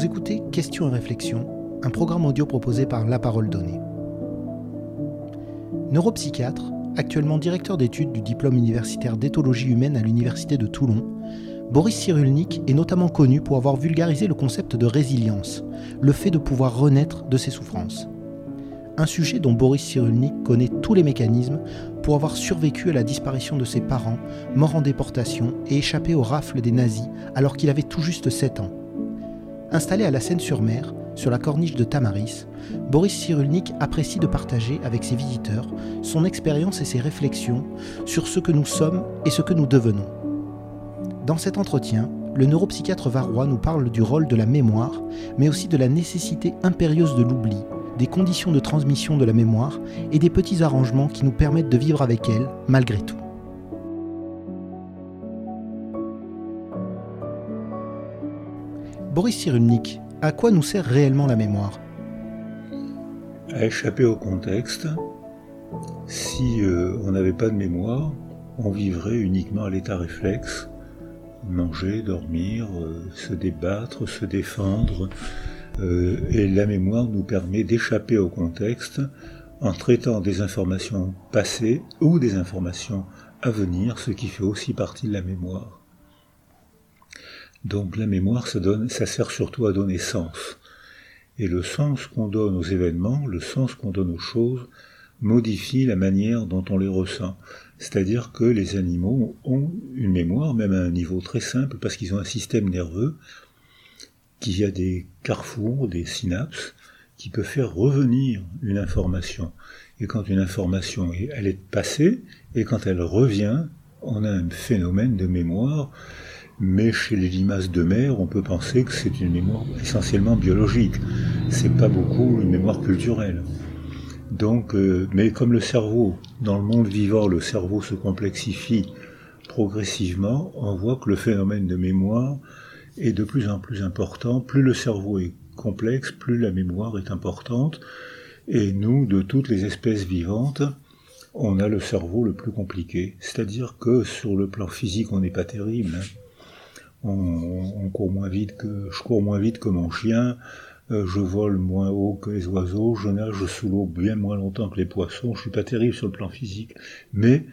Vous écoutez Questions et réflexions, un programme audio proposé par La Parole Donnée. Neuropsychiatre, actuellement directeur d'études du diplôme universitaire d'éthologie humaine à l'Université de Toulon, Boris Cyrulnik est notamment connu pour avoir vulgarisé le concept de résilience, le fait de pouvoir renaître de ses souffrances. Un sujet dont Boris Cyrulnik connaît tous les mécanismes pour avoir survécu à la disparition de ses parents, morts en déportation et échappé aux rafles des nazis alors qu'il avait tout juste 7 ans. Installé à la Seine-sur-Mer, sur la corniche de Tamaris, Boris Cyrulnik apprécie de partager avec ses visiteurs son expérience et ses réflexions sur ce que nous sommes et ce que nous devenons. Dans cet entretien, le neuropsychiatre varois nous parle du rôle de la mémoire, mais aussi de la nécessité impérieuse de l'oubli, des conditions de transmission de la mémoire et des petits arrangements qui nous permettent de vivre avec elle malgré tout. Boris Cyrulnik, à quoi nous sert réellement la mémoire? À échapper au contexte. Si euh, on n'avait pas de mémoire, on vivrait uniquement à l'état réflexe, manger, dormir, euh, se débattre, se défendre. Euh, et la mémoire nous permet d'échapper au contexte en traitant des informations passées ou des informations à venir, ce qui fait aussi partie de la mémoire. Donc la mémoire, ça, donne, ça sert surtout à donner sens. Et le sens qu'on donne aux événements, le sens qu'on donne aux choses, modifie la manière dont on les ressent. C'est-à-dire que les animaux ont une mémoire, même à un niveau très simple, parce qu'ils ont un système nerveux qui a des carrefours, des synapses, qui peut faire revenir une information. Et quand une information, elle est passée, et quand elle revient, on a un phénomène de mémoire, mais chez les limaces de mer, on peut penser que c'est une mémoire essentiellement biologique. C'est pas beaucoup une mémoire culturelle. Donc, euh, mais comme le cerveau, dans le monde vivant, le cerveau se complexifie progressivement, on voit que le phénomène de mémoire est de plus en plus important. Plus le cerveau est complexe, plus la mémoire est importante. Et nous, de toutes les espèces vivantes, on a le cerveau le plus compliqué. C'est-à-dire que sur le plan physique, on n'est pas terrible. Hein. Je cours moins vite que mon chien. Euh, je vole moins haut que les oiseaux, je nage sous l'eau bien moins longtemps que les poissons, je suis pas terrible sur le plan physique, mais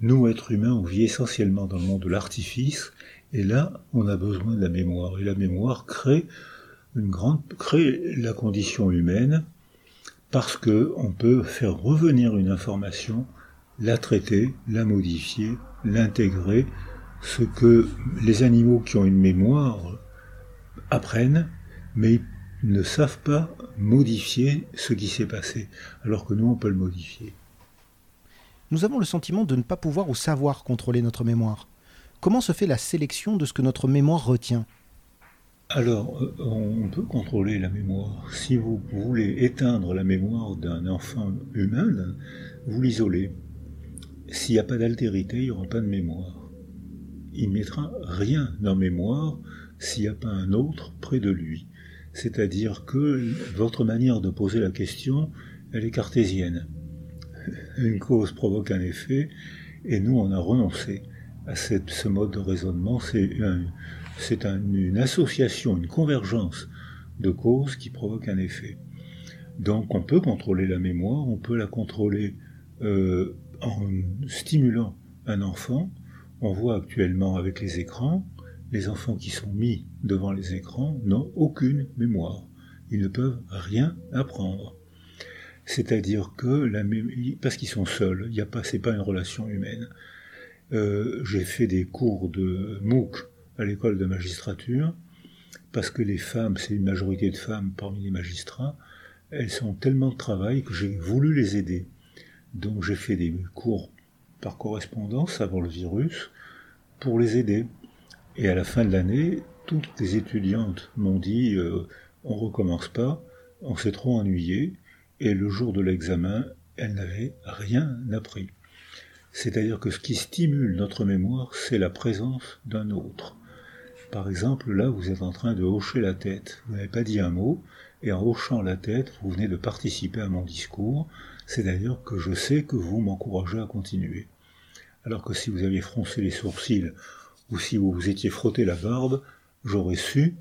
nous, êtres humains, on vit essentiellement dans le monde de l'artifice, et là, on a besoin de la mémoire, et la mémoire crée crée la condition humaine, parce que on peut faire revenir une information, la traiter, la modifier, l'intégrer, ce que les animaux qui ont une mémoire apprennent, mais ne savent pas modifier ce qui s'est passé, alors que nous, on peut le modifier. Nous avons le sentiment de ne pas pouvoir ou savoir contrôler notre mémoire. Comment se fait la sélection de ce que notre mémoire retient? Alors, euh, on peut contrôler la mémoire. Si vous voulez éteindre la mémoire d'un enfant humain, vous l'isolez. S'il n'y a pas d'altérité, il n'y aura pas de mémoire. Il mettra rien en mémoire s'il n'y a pas un autre près de lui. C'est-à-dire que votre manière de poser la question, elle est cartésienne. Une cause provoque un effet, et nous, on a renoncé à ce mode de raisonnement. C'est une association, une convergence de causes qui provoque un effet. Donc on peut contrôler la mémoire, on peut la contrôler euh, en stimulant un enfant. On voit actuellement avec les écrans, les enfants qui sont mis devant les écrans n'ont aucune mémoire. Ils ne peuvent rien apprendre. C'est-à-dire que la parce qu'ils sont seuls, il n'y a pas, pas une relation humaine. Euh, j'ai fait des cours de MOOC à l'école de magistrature parce que les femmes, c'est une majorité de femmes parmi les magistrats, elles sont tellement de travail que j'ai voulu les aider. Donc j'ai fait des cours par correspondance avant le virus pour les aider. Et à la fin de l'année, toutes les étudiantes m'ont dit euh, on recommence pas, on s'est trop ennuyé, et le jour de l'examen, elles n'avaient rien appris. C'est-à-dire que ce qui stimule notre mémoire, c'est la présence d'un autre. Par exemple, là, vous êtes en train de hocher la tête. Vous n'avez pas dit un mot, et en hochant la tête, vous venez de participer à mon discours. C'est-à-dire que je sais que vous m'encouragez à continuer. Alors que si vous aviez froncé les sourcils ou si vous vous étiez frotté la barbe, j'aurais su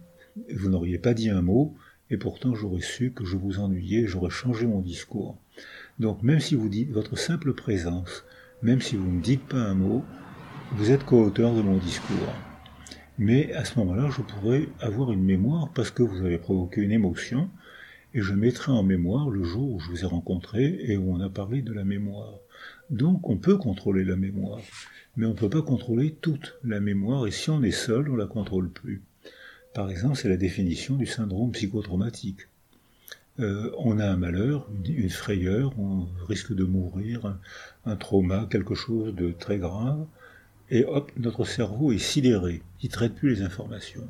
Vous n'auriez pas dit un mot, et pourtant j'aurais su que je vous ennuyais, j'aurais changé mon discours. Donc même si vous dites votre simple présence, même si vous ne dites pas un mot, vous êtes co-auteur de mon discours. Mais à ce moment-là, je pourrais avoir une mémoire parce que vous avez provoqué une émotion, et je mettrai en mémoire le jour où je vous ai rencontré et où on a parlé de la mémoire. Donc on peut contrôler la mémoire, mais on ne peut pas contrôler toute la mémoire, et si on est seul, on ne la contrôle plus. Par exemple, c'est la définition du syndrome psychotraumatique. Euh, on a un malheur, une, frayeur, on risque de mourir, un, trauma, quelque chose de très grave, et hop, notre cerveau est sidéré, il ne traite plus les informations.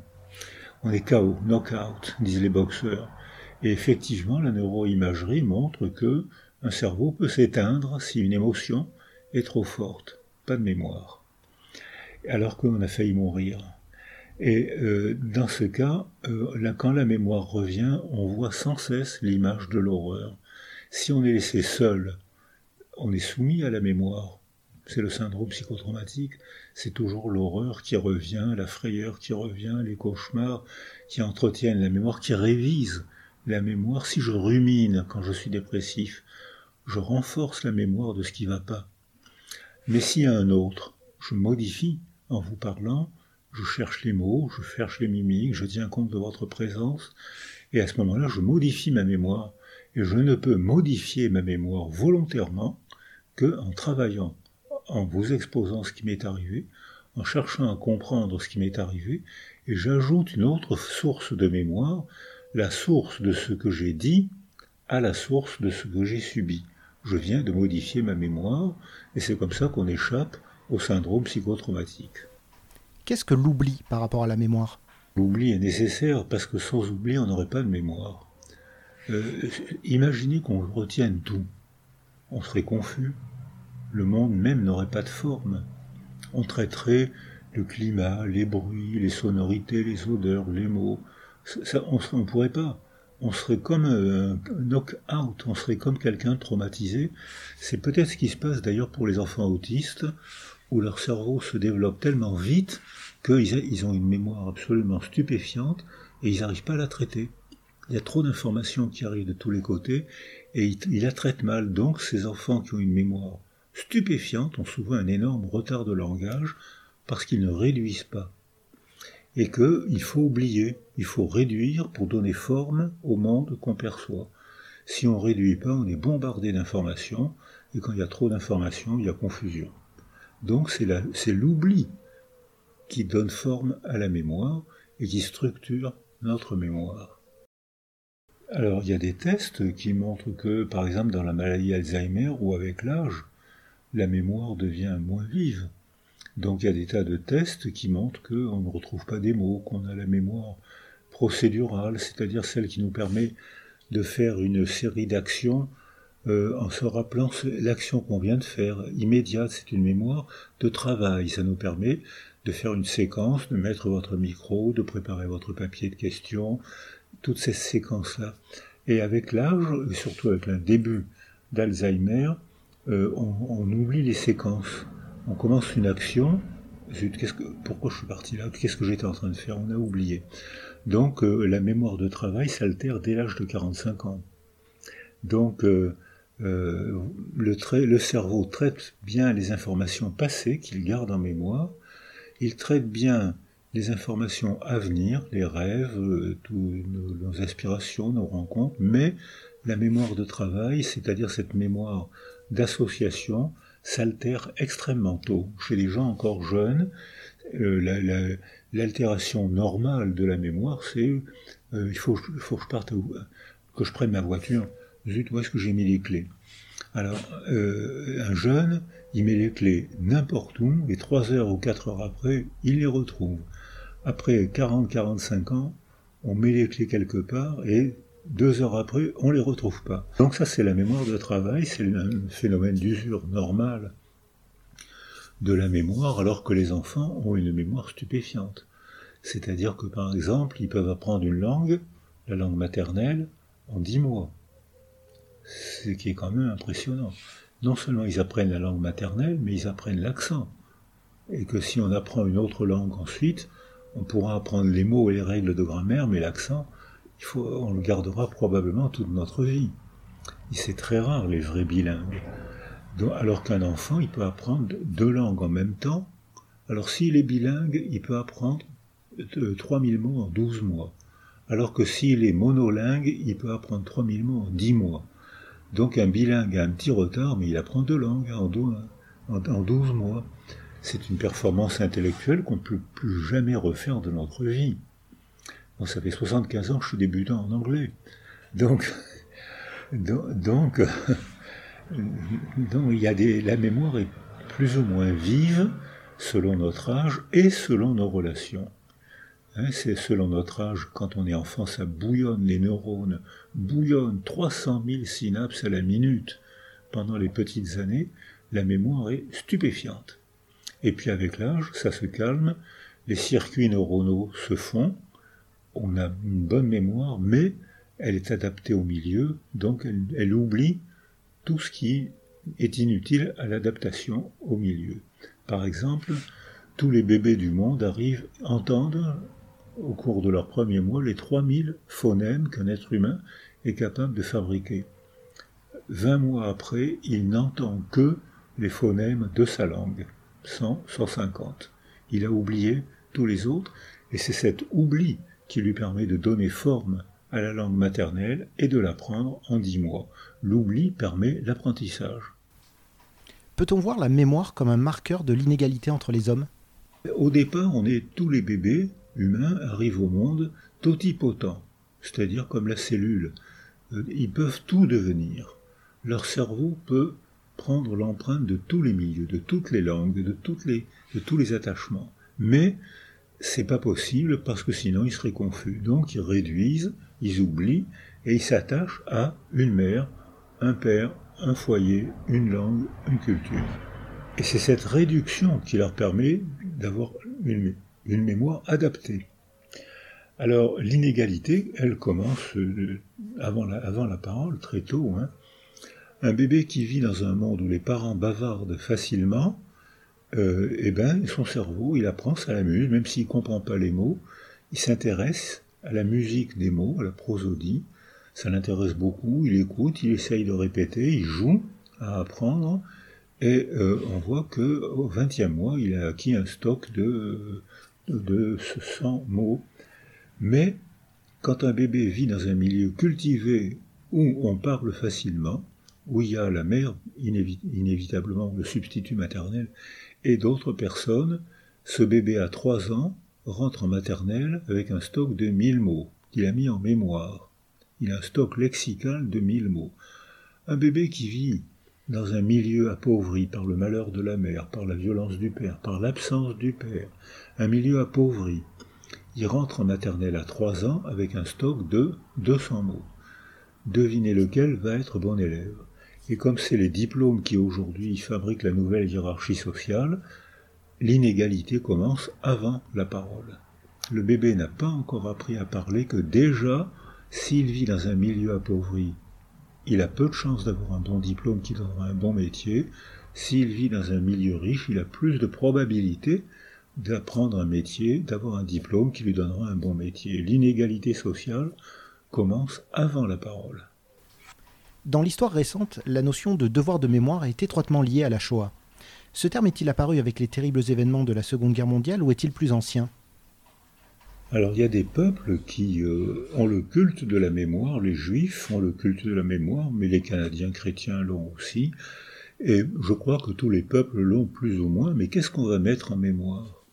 On est KO, knockout, disent les boxeurs. Et effectivement, la neuroimagerie montre que un cerveau peut s'éteindre si une émotion est trop forte, pas de mémoire, alors qu'on a failli mourir. Et euh, dans ce cas, euh, quand la mémoire revient, on voit sans cesse l'image de l'horreur. Si on est laissé seul, on est soumis à la mémoire. C'est le syndrome psychotraumatique. C'est toujours l'horreur qui revient, la frayeur qui revient, les cauchemars qui entretiennent la mémoire, qui révisent la mémoire. Si je rumine quand je suis dépressif, je renforce la mémoire de ce qui ne va pas. Mais s'il y a un autre, je modifie en vous parlant, je cherche les mots, je cherche les mimiques, je tiens compte de votre présence, et à ce moment-là, je modifie ma mémoire. Et je ne peux modifier ma mémoire volontairement que en travaillant, en vous exposant ce qui m'est arrivé, en cherchant à comprendre ce qui m'est arrivé, et j'ajoute une autre source de mémoire, la source de ce que j'ai dit à la source de ce que j'ai subi. Je viens de modifier ma mémoire, et c'est comme ça qu'on échappe au syndrome psychotraumatique. Qu'est-ce que l'oubli par rapport à la mémoire? L'oubli est nécessaire parce que sans oubli, on n'aurait pas de mémoire. Euh, imaginez qu'on retienne tout. On serait confus. Le monde même n'aurait pas de forme. On traiterait le climat, les bruits, les sonorités, les odeurs, les mots. Ça, on ne pourrait pas. On serait comme un knock-out, on serait comme quelqu'un traumatisé. C'est peut-être ce qui se passe d'ailleurs pour les enfants autistes où leur cerveau se développe tellement vite qu'ils ont une mémoire absolument stupéfiante et ils n'arrivent pas à la traiter. Il y a trop d'informations qui arrivent de tous les côtés et ils, la traitent mal. Donc ces enfants qui ont une mémoire stupéfiante ont souvent un énorme retard de langage parce qu'ils ne réduisent pas. Et qu'il faut oublier, il faut réduire pour donner forme au monde qu'on perçoit. Si on ne réduit pas, on est bombardé d'informations, et quand il y a trop d'informations, il y a confusion. Donc c'est l'oubli qui donne forme à la mémoire et qui structure notre mémoire. Alors il y a des tests qui montrent que, par exemple, dans la maladie Alzheimer ou avec l'âge, la mémoire devient moins vive. Donc il y a des tas de tests qui montrent qu'on ne retrouve pas des mots, qu'on a la mémoire procédurale, c'est-à-dire celle qui nous permet de faire une série d'actions euh, en se rappelant l'action qu'on vient de faire, immédiate, c'est une mémoire de travail. Ça nous permet de faire une séquence, de mettre votre micro, de préparer votre papier de questions, toutes ces séquences-là. Et avec l'âge, et surtout avec un début d'Alzheimer, euh, on, oublie les séquences. On commence une action, que, pourquoi je suis parti là? Qu'est-ce que j'étais en train de faire? On a oublié. Donc euh, la mémoire de travail s'altère dès l'âge de 45 ans. Donc euh, le, cerveau traite bien les informations passées qu'il garde en mémoire, il traite bien les informations à venir, les rêves, euh, nos, aspirations, nos rencontres, mais la mémoire de travail, c'est-à-dire cette mémoire d'association, s'altère extrêmement tôt. Chez les gens encore jeunes, euh, l'altération normale de la mémoire, c'est il faut, que je parte, que je prenne ma voiture zut, où est-ce que j'ai mis les clés? Alors, euh, un jeune, il met les clés n'importe où, et trois heures ou quatre heures après, il les retrouve. Après 40-45 ans, on met les clés quelque part, et deux heures après, on les retrouve pas. Donc ça, c'est la mémoire de travail, c'est un phénomène d'usure normal de la mémoire, alors que les enfants ont une mémoire stupéfiante. C'est-à-dire que, par exemple, ils peuvent apprendre une langue, la langue maternelle, en dix mois ce qui est quand même impressionnant. Non seulement ils apprennent la langue maternelle, mais ils apprennent l'accent. Et que si on apprend une autre langue ensuite, On pourra apprendre les mots et les règles de grammaire, mais l'accent, on le gardera probablement toute notre vie. Et c'est très rare les vrais bilingues. alors qu'un enfant, il peut apprendre deux langues en même temps. Alors s'il est bilingue, il peut apprendre 3000 mots en 12 mois. Alors que s'il est monolingue, il peut apprendre 3000 mots en 10 mois. Donc un bilingue a un petit retard, mais il apprend deux langues en 12 mois. C'est une performance intellectuelle qu'on ne peut plus jamais refaire de notre vie. Ça fait 75 ans que je suis débutant en anglais. Donc, donc, donc, il y a des, la mémoire est plus ou moins vive selon notre âge et selon nos relations. Hein, c'est selon notre âge, quand on est enfant, ça bouillonne, les neurones bouillonnent 300 000 synapses à la minute. Pendant les petites années, la mémoire est stupéfiante. Et puis avec l'âge, ça se calme, les circuits neuronaux se font, on a une bonne mémoire, mais elle est adaptée au milieu, donc elle, oublie tout ce qui est inutile à l'adaptation au milieu. Par exemple, tous les bébés du monde arrivent, entendent au cours de leurs premiers mois les 3000 phonèmes qu'un être humain est capable de fabriquer. Vingt mois après, il n'entend que les phonèmes de sa langue, 100, 150. Il a oublié tous les autres, et c'est cet oubli qui lui permet de donner forme à la langue maternelle et de l'apprendre en dix mois. L'oubli permet l'apprentissage. Peut-on voir la mémoire comme un marqueur de l'inégalité entre les hommes? Au départ, on est tous les bébés humains arrivent au monde totipotents, c'est-à-dire comme la cellule. Euh, ils peuvent tout devenir. Leur cerveau peut prendre l'empreinte de tous les milieux, de toutes les langues, de, toutes les, de tous les attachements. Mais c'est pas possible parce que sinon ils seraient confus. Donc ils réduisent, ils oublient et ils s'attachent à une mère, un père, un foyer, une langue, une culture. Et c'est cette réduction qui leur permet d'avoir une, mémoire adaptée. Alors l'inégalité, elle commence euh, avant, la, avant, la, parole, très tôt. Hein. Un bébé qui vit dans un monde où les parents bavardent facilement, euh, eh ben, son cerveau, il apprend, ça l'amuse, même s'il ne comprend pas les mots, il s'intéresse à la musique des mots, à la prosodie, ça l'intéresse beaucoup, il écoute, il essaye de répéter, il joue à apprendre, et euh, on voit que au e mois, il a acquis un stock de de 100 mots. Mais quand un bébé vit dans un milieu cultivé où on parle facilement, où il y a la mère, inévitablement le substitut maternel, et d'autres personnes, ce bébé à 3 ans rentre en maternelle avec un stock de 1000 mots qu'il a mis en mémoire. Il a un stock lexical de 1000 mots. Un bébé qui vit dans un milieu appauvri par le malheur de la mère, par la violence du père, par l'absence du père, un milieu appauvri. Il rentre en maternelle à trois ans avec un stock de 200 mots. Devinez lequel va être bon élève. Et comme c'est les diplômes qui aujourd'hui fabriquent la nouvelle hiérarchie sociale, l'inégalité commence avant la parole. Le bébé n'a pas encore appris à parler que déjà, s'il vit dans un milieu appauvri, il a peu de chances d'avoir un bon diplôme qui donnera un bon métier. S'il vit dans un milieu riche, il a plus de probabilités d'apprendre un métier, d'avoir un diplôme qui lui donnera un bon métier. L'inégalité sociale commence avant la parole. Dans l'histoire récente, la notion de devoir de mémoire est étroitement liée à la Shoah. Ce terme est-il apparu avec les terribles événements de la Seconde Guerre mondiale ou est-il plus ancien? Alors il y a des peuples qui euh, ont le culte de la mémoire, les juifs ont le culte de la mémoire, mais les Canadiens chrétiens l'ont aussi, et je crois que tous les peuples l'ont plus ou moins, mais qu'est-ce qu'on va mettre en mémoire?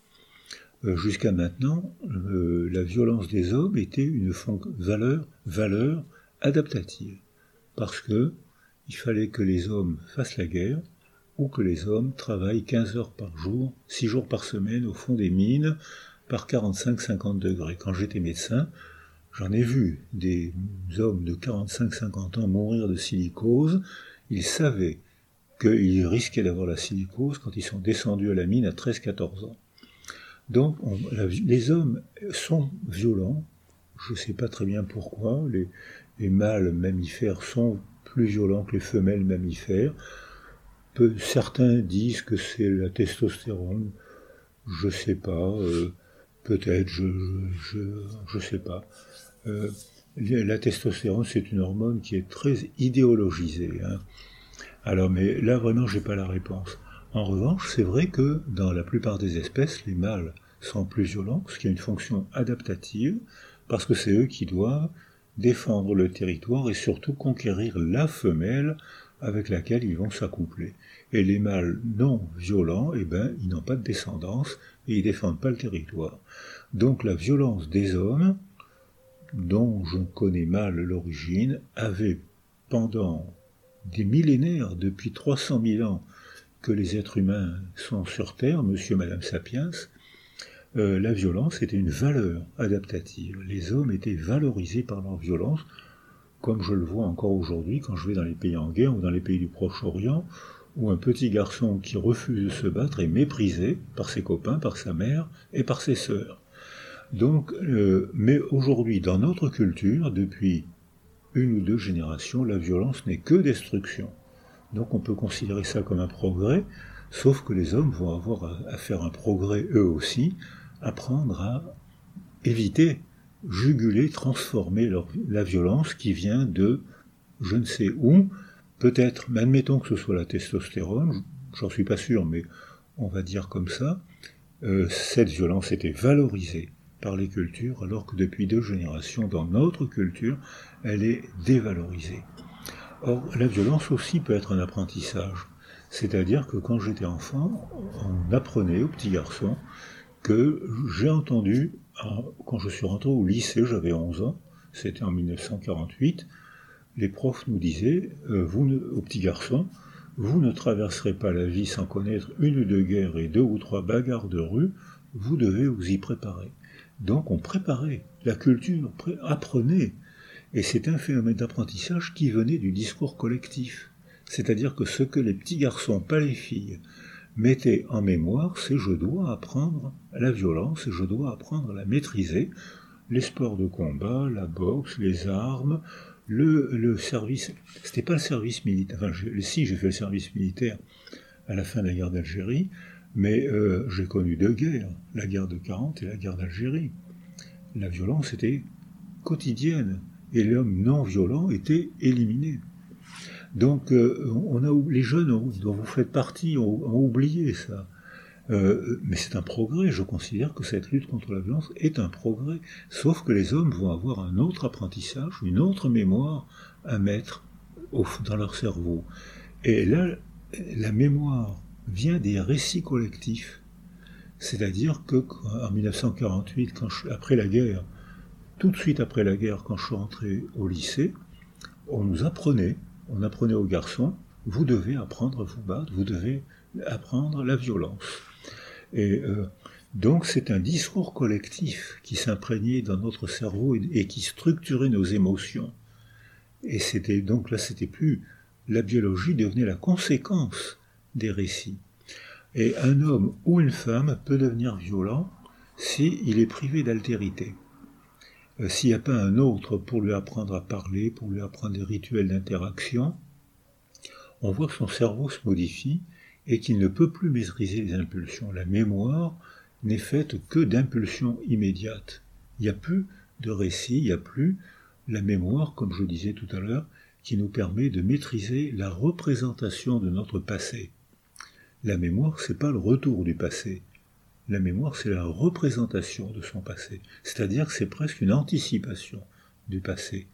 Euh, Jusqu'à maintenant, euh, la violence des hommes était une valeur, valeur adaptative, parce que il fallait que les hommes fassent la guerre, ou que les hommes travaillent 15 heures par jour, 6 jours par semaine au fond des mines, par 45-50 degrés. Quand j'étais médecin, j'en ai vu des hommes de 45-50 ans mourir de silicose. Ils savaient qu'ils risquaient d'avoir la silicose quand ils sont descendus à la mine à 13-14 ans. Donc les hommes sont violents. Je ne sais pas très bien pourquoi. Les, les, mâles mammifères sont plus violents que les femelles mammifères. Certains disent que c'est la testostérone. Je ne sais pas. Euh, Peut-être, je je, sais pas. Euh, la testostérone, c'est une hormone qui est très idéologisée. Hein. Alors, mais là, vraiment, j'ai pas la réponse. En revanche, c'est vrai que dans la plupart des espèces, les mâles sont plus violents, ce qui a une fonction adaptative, parce que c'est eux qui doivent défendre le territoire et surtout conquérir la femelle avec laquelle ils vont s'accoupler. Et les mâles non violents, eh ben, ils n'ont pas de descendance et ils défendent pas le territoire. Donc la violence des hommes, dont je connais mal l'origine, avait pendant des millénaires, depuis 300 000 ans que les êtres humains sont sur Terre, monsieur, madame Sapiens, euh, la violence était une valeur adaptative. Les hommes étaient valorisés par leur violence, comme je le vois encore aujourd'hui quand je vais dans les pays en guerre ou dans les pays du Proche-Orient, où un petit garçon qui refuse de se battre est méprisé par ses copains, par sa mère et par ses sœurs. Donc, euh, mais aujourd'hui, dans notre culture, depuis une ou deux générations, la violence n'est que destruction. Donc on peut considérer ça comme un progrès, sauf que les hommes vont avoir à faire un progrès eux aussi, apprendre à éviter, juguler, transformer la violence qui vient de je ne sais où, peut-être, mais admettons que ce soit la testostérone, j'en suis pas sûr, mais on va dire comme ça, euh, cette violence était valorisée par les cultures, alors que depuis deux générations, dans notre culture, elle est dévalorisée. Or, la violence aussi peut être un apprentissage. C'est-à-dire que quand j'étais enfant, on apprenait aux petits garçons que j'ai entendu, quand je suis rentré au lycée, j'avais 11 ans, c'était en 1948, les profs nous disaient, euh, vous aux petits garçons, vous ne traverserez pas la vie sans connaître une ou deux guerres et deux ou trois bagarres de rue, vous devez vous y préparer. Donc on préparait, la culture apprenait, et c'est un phénomène d'apprentissage qui venait du discours collectif. C'est-à-dire que ce que les petits garçons, pas les filles, mettaient en mémoire, c'est je dois apprendre la violence je dois apprendre à la maîtriser. Les sports de combat, la boxe, les armes, le, le service. C'était pas le service militaire. Enfin, si j'ai fait le service militaire à la fin de la guerre d'Algérie, mais euh, j'ai connu deux guerres, la guerre de 40 et la guerre d'Algérie. La violence était quotidienne et l'homme non violent était éliminé. Donc, euh, on a, les jeunes dont vous faites partie ont, oublié ça. Euh, mais c'est un progrès. Je considère que cette lutte contre la violence est un progrès. Sauf que les hommes vont avoir un autre apprentissage, une autre mémoire à mettre dans leur cerveau. Et là, la mémoire vient des récits collectifs. C'est-à-dire que en 1948, quand après la guerre, tout de suite après la guerre, quand je suis rentré au lycée, on nous apprenait, on apprenait aux garçons, vous devez apprendre à vous battre, vous devez apprendre la violence. Et euh, donc c'est un discours collectif qui s'imprégnait dans notre cerveau et, qui structurait nos émotions. Et c'était donc là, c'était plus la biologie devenait la conséquence des récits. Et un homme ou une femme peut devenir violent s'il est privé d'altérité. Euh, s'il n'y a pas un autre pour lui apprendre à parler, pour lui apprendre des rituels d'interaction, on voit que son cerveau se modifie et qu'il ne peut plus maîtriser les impulsions. La mémoire n'est faite que d'impulsions immédiates. Il n'y a plus de récit, il n'y a plus la mémoire, comme je disais tout à l'heure, qui nous permet de maîtriser la représentation de notre passé. La mémoire, c'est pas le retour du passé, la mémoire, c'est la représentation de son passé, c'est-à-dire que c'est presque une anticipation du passé.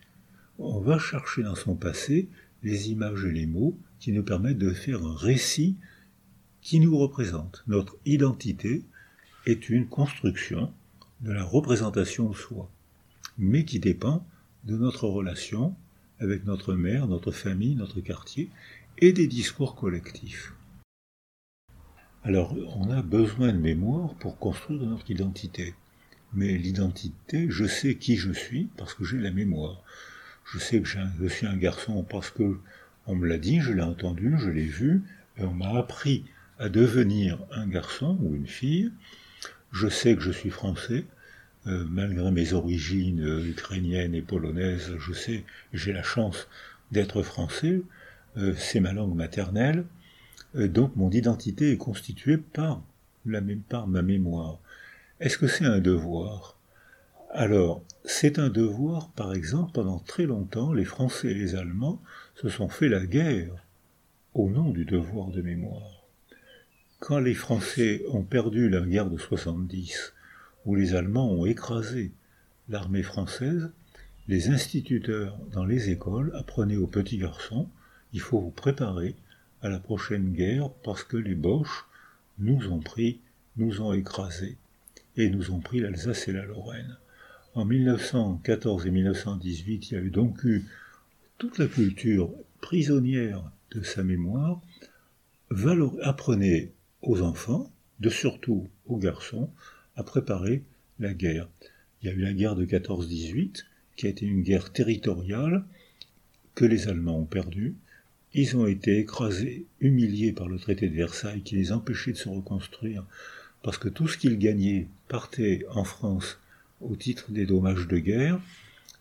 On va chercher dans son passé les images et les mots qui nous permettent de faire un récit qui nous représente. Notre identité est une construction de la représentation de soi, mais qui dépend de notre relation avec notre mère, notre famille, notre quartier, et des discours collectifs. Alors, on a besoin de mémoire pour construire notre identité. Mais l'identité, je sais qui je suis parce que j'ai la mémoire. Je sais que je suis un garçon parce que on me l'a dit, je l'ai entendu, je l'ai vu, et on m'a appris à devenir un garçon ou une fille. Je sais que je suis français, euh, malgré mes origines euh, ukrainiennes et polonaises, je sais, j'ai la chance d'être français, euh, c'est ma langue maternelle, donc mon identité est constituée par, la, par ma mémoire. Est-ce que c'est un devoir? Alors, c'est un devoir, par exemple, pendant très longtemps, les Français et les Allemands se sont fait la guerre au nom du devoir de mémoire. Quand les Français ont perdu la guerre de 70, où les Allemands ont écrasé l'armée française, les instituteurs dans les écoles apprenaient aux petits garçons il faut vous préparer à la prochaine guerre parce que les Boches nous ont pris, nous ont écrasés et nous ont pris l'Alsace et la Lorraine. En 1914 et 1918, il y a eu donc eu toute la culture prisonnière de sa mémoire. Apprenez aux enfants, de surtout aux garçons, à préparer la guerre. Il y a eu la guerre de 14-18, qui a été une guerre territoriale que les Allemands ont perdue. Ils ont été écrasés, humiliés par le traité de Versailles qui les empêchait de se reconstruire, parce que tout ce qu'ils gagnaient partait en France au titre des dommages de guerre.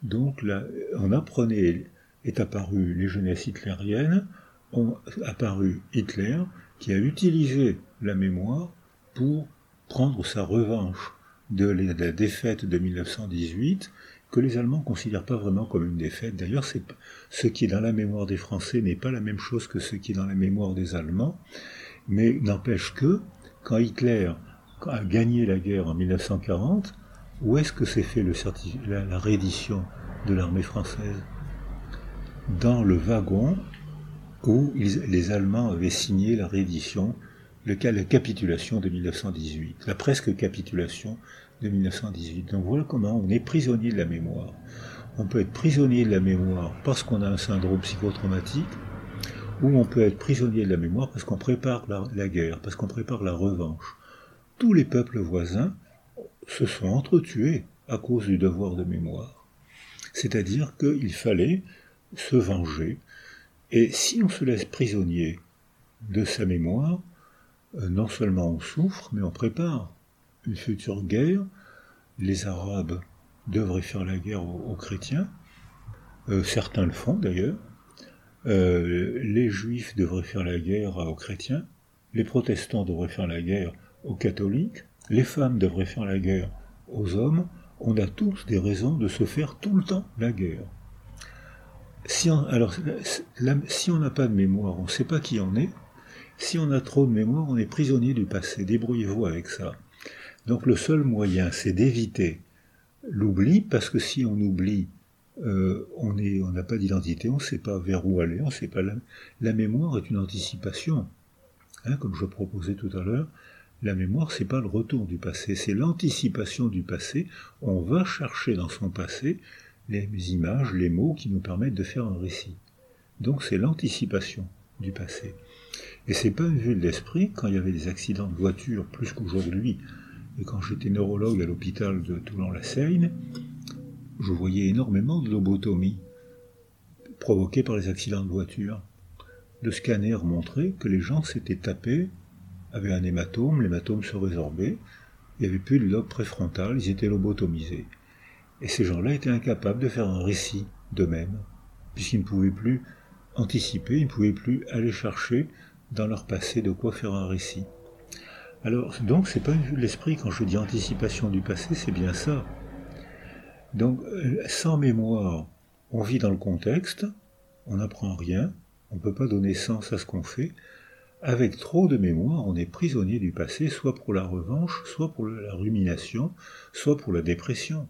Donc là, on apprenait, est apparu les jeunesses hitlériennes, ont apparu Hitler, qui a utilisé la mémoire pour prendre sa revanche de la défaite de 1918, que les Allemands ne considèrent pas vraiment comme une défaite. D'ailleurs, ce qui est dans la mémoire des Français n'est pas la même chose que ce qui est dans la mémoire des Allemands, mais n'empêche que, quand Hitler a gagné la guerre en 1940, où est-ce que s'est fait la, réédition de l'armée française? Dans le wagon où les Allemands avaient signé la réédition, le, la capitulation de 1918, la presque capitulation de 1918. Donc voilà comment on est prisonnier de la mémoire. On peut être prisonnier de la mémoire parce qu'on a un syndrome psychotraumatique, ou on peut être prisonnier de la mémoire parce qu'on prépare la, guerre, parce qu'on prépare la revanche. Tous les peuples voisins se sont entretués à cause du devoir de mémoire. C'est-à-dire qu'il fallait se venger, et si on se laisse prisonnier de sa mémoire, euh, non seulement on souffre, mais on prépare une future guerre. Les Arabes devraient faire la guerre aux, chrétiens. Euh, certains le font d'ailleurs. Euh, les Juifs devraient faire la guerre aux chrétiens. Les protestants devraient faire la guerre aux catholiques. Les femmes devraient faire la guerre aux hommes. On a tous des raisons de se faire tout le temps la guerre. Si on, si on n'a pas de mémoire, on ne sait pas qui on est. Si on a trop de mémoire, on est prisonnier du passé. Débrouillez-vous avec ça. Donc le seul moyen, c'est d'éviter l'oubli, parce que si on oublie, euh, on n'a pas d'identité, on ne sait pas vers où aller, on sait pas. La, mémoire est une anticipation, hein, comme je proposais tout à l'heure. La mémoire, c'est pas le retour du passé, c'est l'anticipation du passé. On va chercher dans son passé les images, les mots qui nous permettent de faire un récit. Donc c'est l'anticipation du passé. Et c'est pas une vue de l'esprit quand il y avait des accidents de voiture plus qu'aujourd'hui et quand j'étais neurologue à l'hôpital de Toulon-la-Seigne, je voyais énormément de lobotomie provoquées par les accidents de voiture. Le scanner montrait que les gens s'étaient tapés, avaient un hématome, l'hématome se résorbait, il n'y avait plus de lobe préfrontal, ils étaient lobotomisés. Et ces gens-là étaient incapables de faire un récit d'eux-mêmes, puisqu'ils ne pouvaient plus anticiper, ils ne pouvaient plus aller chercher dans leur passé de quoi faire un récit. Alors, donc, c'est pas une vue de l'esprit. Quand je dis anticipation du passé, c'est bien ça. Donc, euh, sans mémoire, on vit dans le contexte, on n'apprend rien, on ne peut pas donner sens à ce qu'on fait. Avec trop de mémoire, on est prisonnier du passé, soit pour la revanche, soit pour la rumination, soit pour la dépression.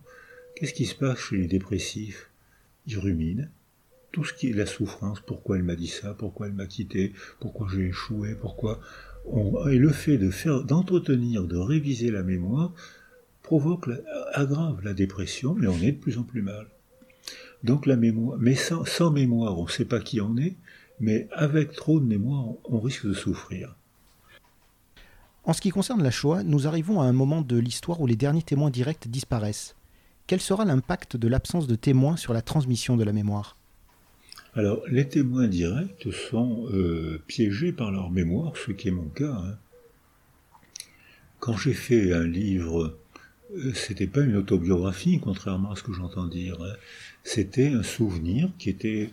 Qu'est-ce qui se passe chez les dépressifs? Ils ruminent. Tout ce qui est la souffrance, pourquoi elle m'a dit ça, pourquoi elle m'a quitté, pourquoi j'ai échoué, pourquoi et le fait d'entretenir, de réviser la mémoire provoque, aggrave la dépression, mais on est de plus en plus mal. Donc la mémoire, mais sans, sans mémoire, on ne sait pas qui on est, mais avec trop de mémoire, on risque de souffrir. En ce qui concerne la Shoah, nous arrivons à un moment de l'histoire où les derniers témoins directs disparaissent. Quel sera l'impact de l'absence de témoins sur la transmission de la mémoire? Alors, les témoins directs sont euh, piégés par leur mémoire, ce qui est mon cas. Hein. Quand j'ai fait un livre, euh, c'était pas une autobiographie, contrairement à ce que j'entends dire. Hein. C'était un souvenir qui était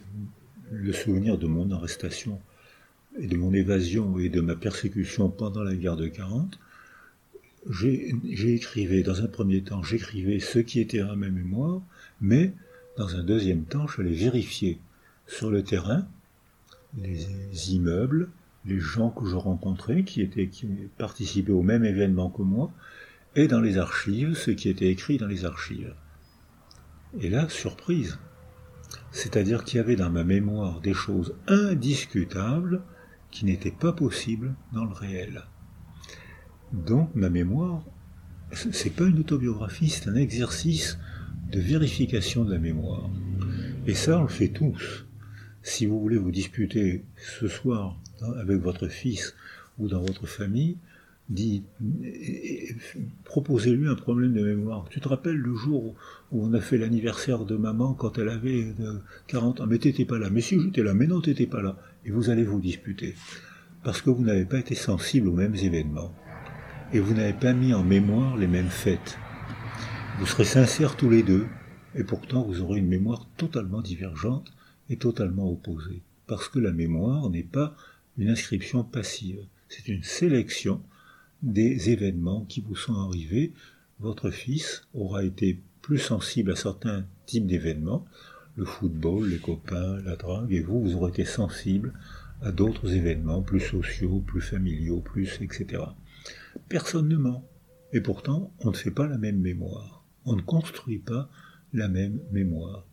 le souvenir de mon arrestation et de mon évasion et de ma persécution pendant la guerre de 40. j'écrivais, dans un premier temps, j'écrivais ce qui était dans ma mémoire, mais dans un deuxième temps, je j'allais vérifier sur le terrain les immeubles, les gens que je rencontrais, qui participaient au même événement que moi, et dans les archives, ce qui était écrit dans les archives. Et là, surprise. C'est-à-dire qu'il y avait dans ma mémoire des choses indiscutables qui n'étaient pas possibles dans le réel. Donc ma mémoire, c'est pas une autobiographie, c'est un exercice de vérification de la mémoire. Et ça, on le fait tous. Si vous voulez vous disputer ce soir avec votre fils ou dans votre famille, proposez-lui un problème de mémoire. Tu te rappelles le jour où on a fait l'anniversaire de maman quand elle avait 40 ans? Mais t'étais pas là. Mais si j'étais là, mais non, t'étais pas là. Et vous allez vous disputer. Parce que vous n'avez pas été sensible aux mêmes événements. Et vous n'avez pas mis en mémoire les mêmes fêtes. Vous serez sincères tous les deux, et pourtant vous aurez une mémoire totalement divergente et totalement opposée. Parce que la mémoire n'est pas une inscription passive, c'est une sélection des événements qui vous sont arrivés. Votre fils aura été plus sensible à certains types d'événements, le football, les copains, la drague, et vous, vous aurez été sensible à d'autres événements plus sociaux, plus familiaux, plus, etc. Personne ne ment. Et pourtant, on ne fait pas la même mémoire. On ne construit pas la même mémoire.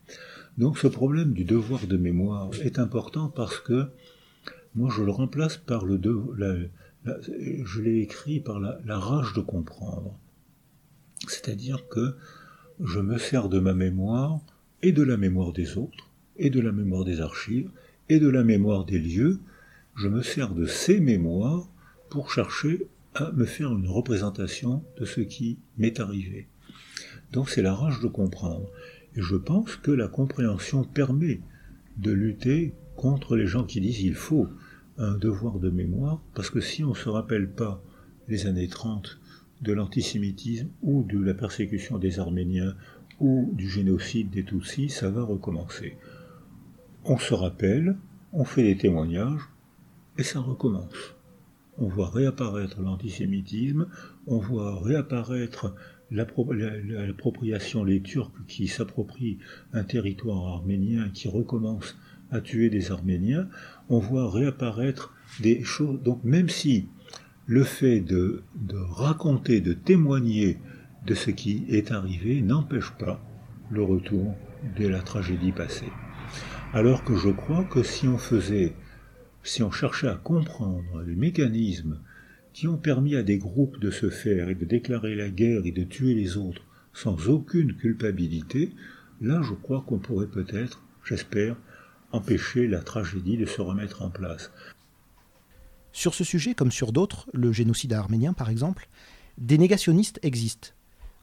Donc ce problème du devoir de mémoire est important parce que moi je le remplace par le devoir, je l'ai écrit par la, rage de comprendre. C'est-à-dire que je me sers de ma mémoire et de la mémoire des autres, et de la mémoire des archives, et de la mémoire des lieux. Je me sers de ces mémoires pour chercher à me faire une représentation de ce qui m'est arrivé. Donc c'est la rage de comprendre. Et je pense que la compréhension permet de lutter contre les gens qui disent il faut un devoir de mémoire, parce que si on ne se rappelle pas les années 30 de l'antisémitisme ou de la persécution des Arméniens ou du génocide des Tutsis, ça va recommencer. On se rappelle, on fait des témoignages, et ça recommence. On voit réapparaître l'antisémitisme, on voit réapparaître l'appropriation, les Turcs qui s'approprient un territoire arménien, qui recommence à tuer des Arméniens, on voit réapparaître des choses. Donc même si le fait de, raconter, de témoigner de ce qui est arrivé n'empêche pas le retour de la tragédie passée. Alors que je crois que si on faisait, si on cherchait à comprendre les mécanismes qui ont permis à des groupes de se faire et de déclarer la guerre et de tuer les autres sans aucune culpabilité, là je crois qu'on pourrait peut-être, j'espère, empêcher la tragédie de se remettre en place. Sur ce sujet, comme sur d'autres, le génocide arménien par exemple, des négationnistes existent.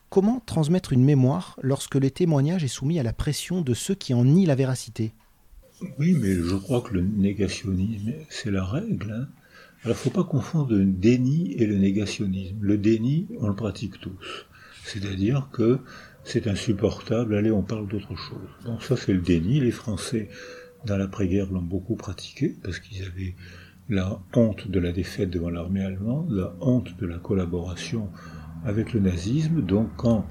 Comment transmettre une mémoire lorsque le témoignage est soumis à la pression de ceux qui en nient la véracité? Oui, mais je crois que le négationnisme, c'est la règle. Hein. Alors, il ne faut pas confondre le déni et le négationnisme. Le déni, on le pratique tous. C'est-à-dire que c'est insupportable, allez, on parle d'autre chose. Donc ça, c'est le déni. Les Français dans l'après-guerre, l'ont beaucoup pratiqué, parce qu'ils avaient la honte de la défaite devant l'armée allemande, la honte de la collaboration avec le nazisme. Donc quand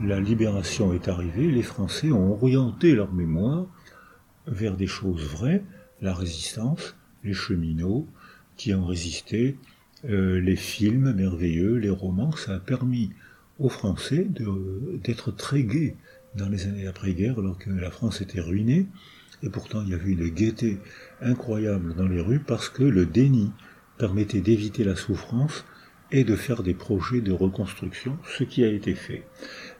la libération est arrivée, les Français ont orienté leur mémoire vers des choses vraies, la résistance, les cheminots qui ont résisté, euh, les films merveilleux, les romans, ça a permis aux Français d'être très gais dans les années après-guerre, alors que la France était ruinée. Et pourtant, il y avait une gaieté incroyable dans les rues parce que le déni permettait d'éviter la souffrance et de faire des projets de reconstruction, ce qui a été fait.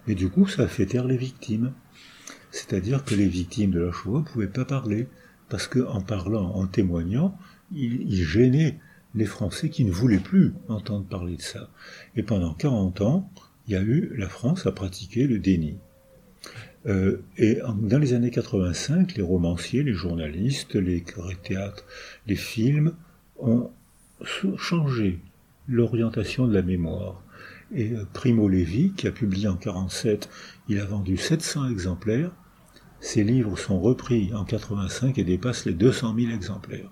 Mais du coup, ça a fait taire les victimes. C'est-à-dire que les victimes de la Shoah ne pouvaient pas parler, parce qu'en parlant, en témoignant, ils, gênaient les Français qui ne voulaient plus entendre parler de ça. Et pendant 40 ans, il y a eu, la France a pratiqué le déni. Euh, et dans les années 85, les romanciers, les journalistes, les théâtres, les films ont changé l'orientation de la mémoire. Et euh, Primo Levi, qui a publié en 47, il a vendu 700 exemplaires. Ses livres sont repris en 85 et dépassent les 200 000 exemplaires.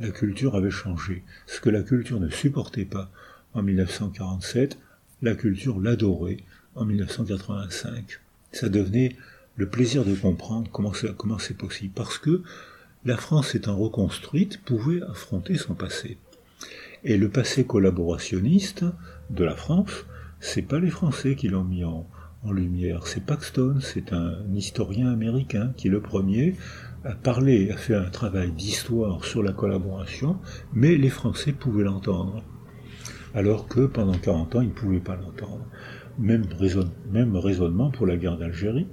La culture avait changé. Ce que la culture ne supportait pas en 1947, la culture l'adorait en 1985. Ça devenait le plaisir de comprendre comment c'est, possible. Parce que la France étant reconstruite pouvait affronter son passé. Et le passé collaborationniste de la France, c'est pas les Français qui l'ont mis en, en lumière, c'est Paxton, c'est un historien américain qui le premier a parlé, a fait un travail d'histoire sur la collaboration, mais les Français pouvaient l'entendre. Alors que pendant 40 ans, ils ne pouvaient pas l'entendre. Même, raisonnement pour la guerre d'Algérie.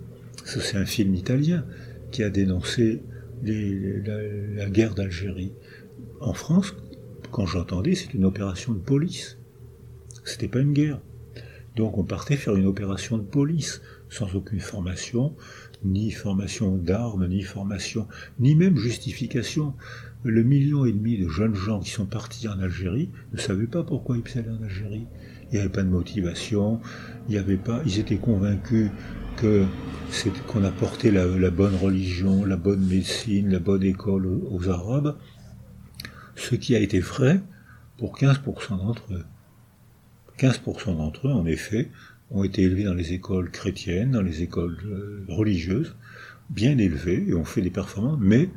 C'est un film italien qui a dénoncé la, guerre d'Algérie. En France, quand j'entendais, c'est une opération de police. C'était pas une guerre. Donc on partait faire une opération de police, sans aucune formation, ni formation d'armes, ni formation, ni même justification. Le million et demi de jeunes gens qui sont partis en Algérie ne savaient pas pourquoi ils allaient en Algérie. Il n'y avait pas de motivation, il y avait pas, ils étaient convaincus que c'est qu'on apportait la, la, bonne religion, la bonne médecine, la bonne école aux, Arabes, ce qui a été vrai pour 15% d'entre eux. 15% d'entre eux, en effet, ont été élevés dans les écoles chrétiennes, dans les écoles euh, religieuses, bien élevés et ont fait des performances, mais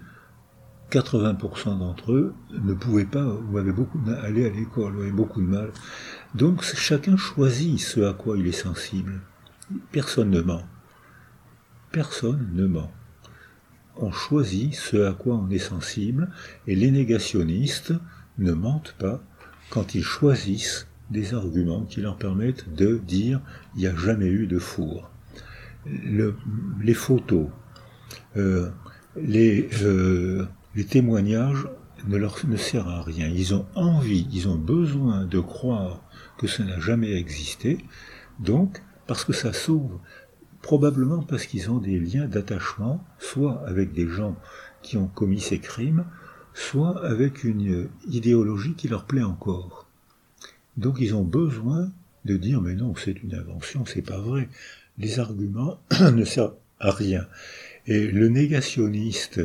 80% d'entre eux ne pouvaient pas ou avaient beaucoup à l'école, avaient beaucoup de mal. Donc chacun choisit ce à quoi il est sensible. Personne ne ment. Personne ne ment. On choisit ce à quoi on est sensible et les négationnistes ne mentent pas quand ils choisissent des arguments qui leur permettent de dire il n'y a jamais eu de four. les photos, euh, les, euh, les témoignages ne leur ne servent à rien. Ils ont envie, ils ont besoin de croire que ça n'a jamais existé, donc parce que ça sauve, probablement parce qu'ils ont des liens d'attachement, soit avec des gens qui ont commis ces crimes, soit avec une idéologie qui leur plaît encore. Donc ils ont besoin de dire mais non, c'est une invention, c'est pas vrai. Les arguments ne servent à rien. Et le négationniste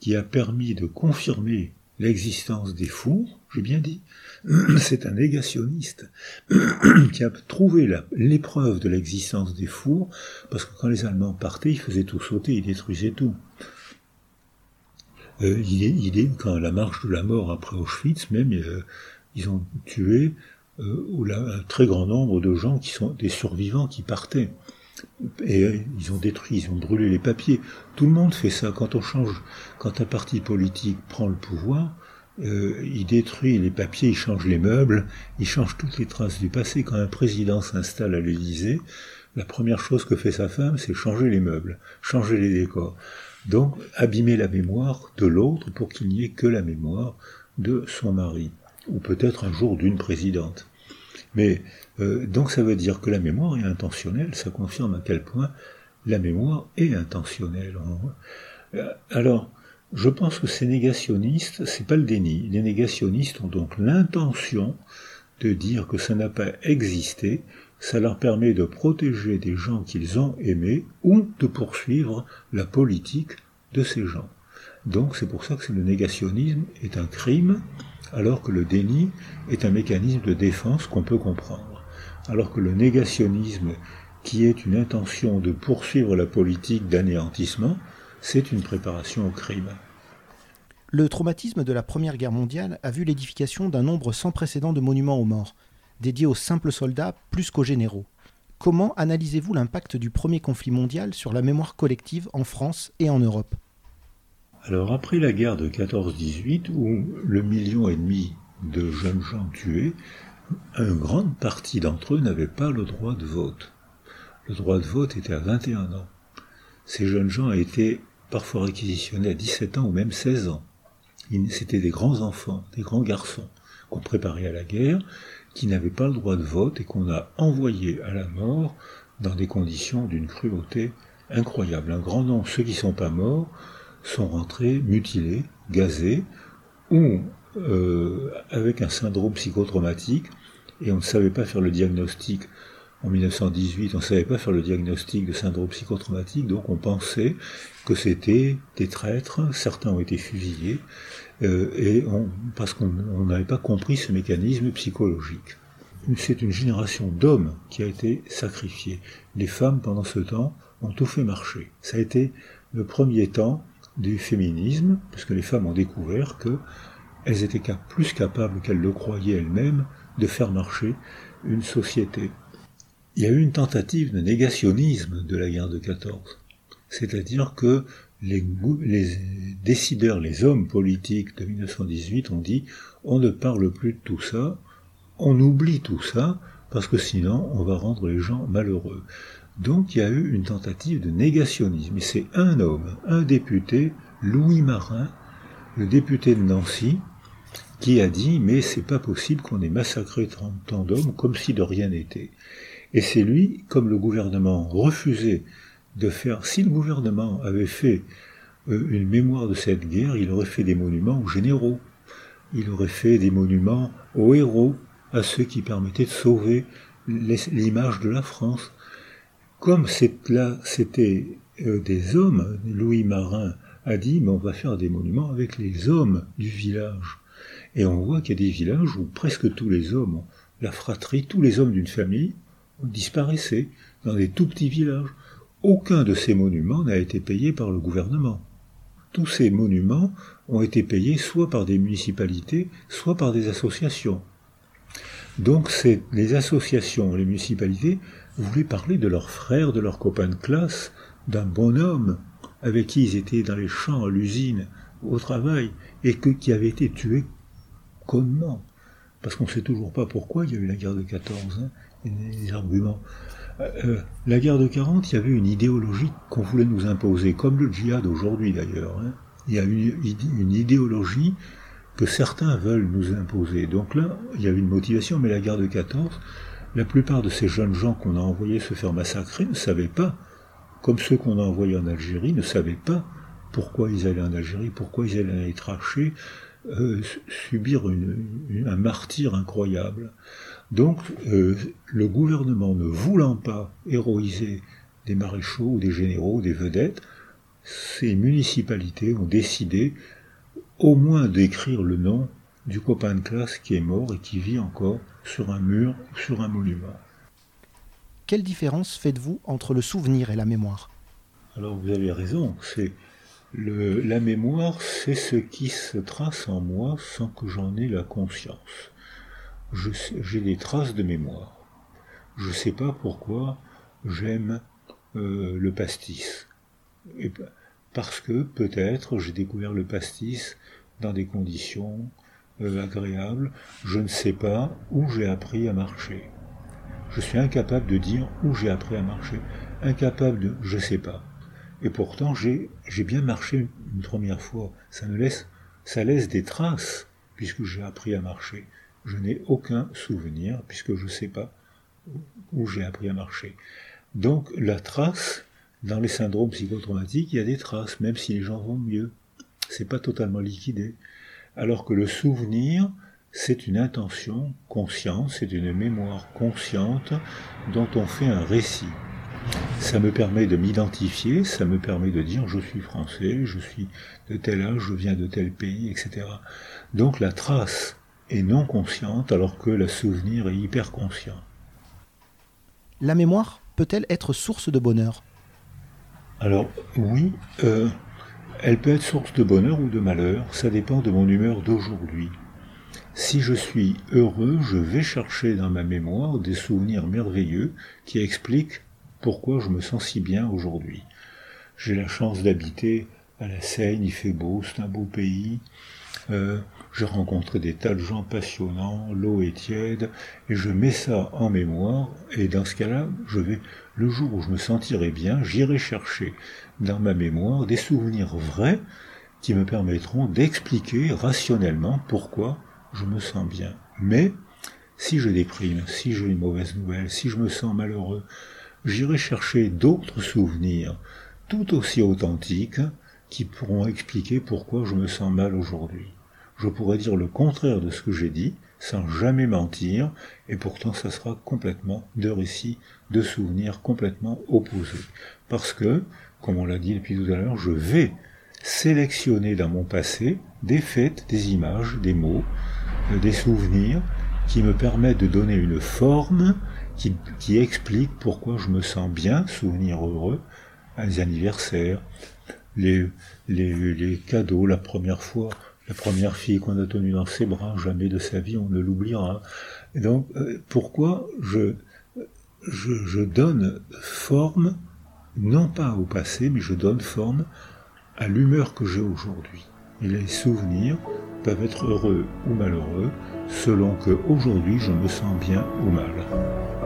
qui a permis de confirmer l'existence des fous, j'ai bien dit, c'est un négationniste qui a trouvé l'épreuve de l'existence des fours, parce que quand les Allemands partaient, ils faisaient tout sauter, ils détruisaient tout. Euh, il, est, quand la marche de la mort après Auschwitz, même, euh, ils ont tué où là, un très grand nombre de gens qui sont des survivants qui partaient. Et euh, ils ont détruit, ils ont brûlé les papiers. Tout le monde fait ça. Quand on change, quand un parti politique prend le pouvoir, euh, il détruit les papiers, il change les meubles, il change toutes les traces du passé. Quand un président s'installe à l'Élysée, la première chose que fait sa femme, c'est changer les meubles, changer les décors. Donc, abîmer la mémoire de l'autre pour qu'il n'y ait que la mémoire de son mari, ou peut-être un jour d'une présidente. Mais euh, donc ça veut dire que la mémoire est intentionnelle, ça confirme à quel point la mémoire est intentionnelle. Euh, alors, je pense que ces négationnistes, c'est pas le déni. Les négationnistes ont donc l'intention de dire que ça n'a pas existé, ça leur permet de protéger des gens qu'ils ont aimés ou de poursuivre la politique de ces gens. Donc c'est pour ça que le négationnisme est un crime, alors que le déni est un mécanisme de défense qu'on peut comprendre. Alors que le négationnisme, qui est une intention de poursuivre la politique d'anéantissement, c'est une préparation au crime. Le traumatisme de la Première Guerre mondiale a vu l'édification d'un nombre sans précédent de monuments aux morts, dédiés aux simples soldats plus qu'aux généraux. Comment analysez-vous l'impact du premier conflit mondial sur la mémoire collective en France et en Europe? Alors après la guerre de 14-18, où le million et demi de jeunes gens tués, une grande partie d'entre eux n'avaient pas le droit de vote. Le droit de vote était à 21 ans. Ces jeunes gens étaient parfois réquisitionnés à 17 ans ou même 16 ans. C'était des grands enfants, des grands garçons qu'on préparait à la guerre, qui n'avaient pas le droit de vote et qu'on a envoyés à la mort dans des conditions d'une cruauté incroyable. Un grand nombre, ceux qui ne sont pas morts, sont rentrés mutilés, gazés, ou euh, avec un syndrome psychotraumatique, et on ne savait pas faire le diagnostic. En 1918, on ne savait pas faire le diagnostic de syndrome psychotraumatique, donc on pensait que c'était des traîtres, certains ont été fusillés, euh, et parce qu'on n'avait pas compris ce mécanisme psychologique. c'est une génération d'hommes qui a été sacrifiée. Les femmes, pendant ce temps, ont tout fait marcher. Ça a été le premier temps du féminisme, parce que les femmes ont découvert qu'elles étaient plus capables qu'elles le croyaient elles-mêmes de faire marcher une société. Il y a eu une tentative de négationnisme de la guerre de 14. C'est-à-dire que les, les, décideurs, les hommes politiques de 1918 ont dit on ne parle plus de tout ça, on oublie tout ça, parce que sinon on va rendre les gens malheureux. Donc il y a eu une tentative de négationnisme. Et c'est un homme, un député, Louis Marin, le député de Nancy, qui a dit mais c'est pas possible qu'on ait massacré tant d'hommes comme si de rien n'était. Et c'est lui, comme le gouvernement refusait de faire, si le gouvernement avait fait euh, une mémoire de cette guerre, il aurait fait des monuments aux généraux, il aurait fait des monuments aux héros, à ceux qui permettaient de sauver l'image de la France. Comme c'était euh, des hommes, Louis Marin a dit, mais on va faire des monuments avec les hommes du village. Et on voit qu'il y a des villages où presque tous les hommes, la fratrie, tous les hommes d'une famille disparaissaient dans des tout petits villages. Aucun de ces monuments n'a été payé par le gouvernement. Tous ces monuments ont été payés soit par des municipalités, soit par des associations. Donc les associations, les municipalités voulaient parler de leurs frères, de leurs copains de classe, d'un bonhomme avec qui ils étaient dans les champs, à l'usine, au travail, et qui avait été tué connement. Parce qu'on ne sait toujours pas pourquoi il y a eu la guerre de 14, hein, des arguments. Euh, euh, la guerre de 40, il y avait une idéologie qu'on voulait nous imposer, comme le djihad aujourd'hui d'ailleurs. Hein. Il y a une, une idéologie que certains veulent nous imposer. Donc là, il y a une motivation, mais la guerre de 14, la plupart de ces jeunes gens qu'on a envoyés se faire massacrer ne savaient pas, comme ceux qu'on a envoyés en Algérie, ne savaient pas pourquoi ils allaient en Algérie, pourquoi ils allaient aller tracher, euh, subir un martyr incroyable. Donc euh, le gouvernement ne voulant pas héroïser des maréchaux ou des généraux, des vedettes, ces municipalités ont décidé au moins d'écrire le nom du copain de classe qui est mort et qui vit encore sur un mur ou sur un monument. Quelle différence faites-vous entre le souvenir et la mémoire? Alors vous avez raison, c'est le, la mémoire, c'est ce qui se trace en moi sans que j'en ai la conscience. J'ai des traces de mémoire. Je ne sais pas pourquoi j'aime euh, le pastis. Et parce que peut-être j'ai découvert le pastis dans des conditions agréables, je ne sais pas où j'ai appris à marcher. Je suis incapable de dire où j'ai appris à marcher, incapable de je sais pas. Et pourtant j'ai j'ai bien marché une première fois. Ça me laisse ça laisse des traces puisque j'ai appris à marcher. Je n'ai aucun souvenir puisque je ne sais pas où j'ai appris à marcher. Donc la trace dans les syndromes psychotraumatiques, il y a des traces, même si les gens vont mieux. C'est pas totalement liquidé. Alors que le souvenir, c'est une intention consciente, c'est une mémoire consciente dont on fait un récit. Ça me permet de m'identifier, ça me permet de dire je suis français, je suis de tel âge, je viens de tel pays, etc. Donc la trace est non consciente alors que le souvenir est hyper conscient. La mémoire peut-elle être source de bonheur? Alors oui, euh, elle peut être source de bonheur ou de malheur, ça dépend de mon humeur d'aujourd'hui. Si je suis heureux, je vais chercher dans ma mémoire des souvenirs merveilleux qui expliquent pourquoi je me sens si bien aujourd'hui. J'ai la chance d'habiter à la Seine, il fait beau, c'est un beau pays. Euh, j'ai rencontré des tas de gens passionnants, l'eau est tiède, et je mets ça en mémoire, et dans ce cas-là, je vais, le jour où je me sentirai bien, j'irai chercher dans ma mémoire des souvenirs vrais qui me permettront d'expliquer rationnellement pourquoi je me sens bien. Mais, si je déprime, si j'ai une mauvaise nouvelle, si je me sens malheureux, j'irai chercher d'autres souvenirs tout aussi authentiques qui pourront expliquer pourquoi je me sens mal aujourd'hui je pourrais dire le contraire de ce que j'ai dit, sans jamais mentir, et pourtant ça sera complètement de récits, de souvenirs complètement opposés. Parce que, comme on l'a dit depuis tout à l'heure, je vais sélectionner dans mon passé des faits, des images, des mots, euh, des souvenirs qui me permet de donner une forme qui, explique pourquoi je me sens bien, souvenir heureux, à les anniversaires, les, cadeaux, la première fois, la première fille qu'on a tenue dans ses bras, jamais de sa vie on ne l'oubliera. Donc, euh, pourquoi je, donne forme, non pas au passé, mais je donne forme à l'humeur que j'ai aujourd'hui. Et les souvenirs peuvent être heureux ou malheureux, selon que aujourd'hui je me sens bien ou mal.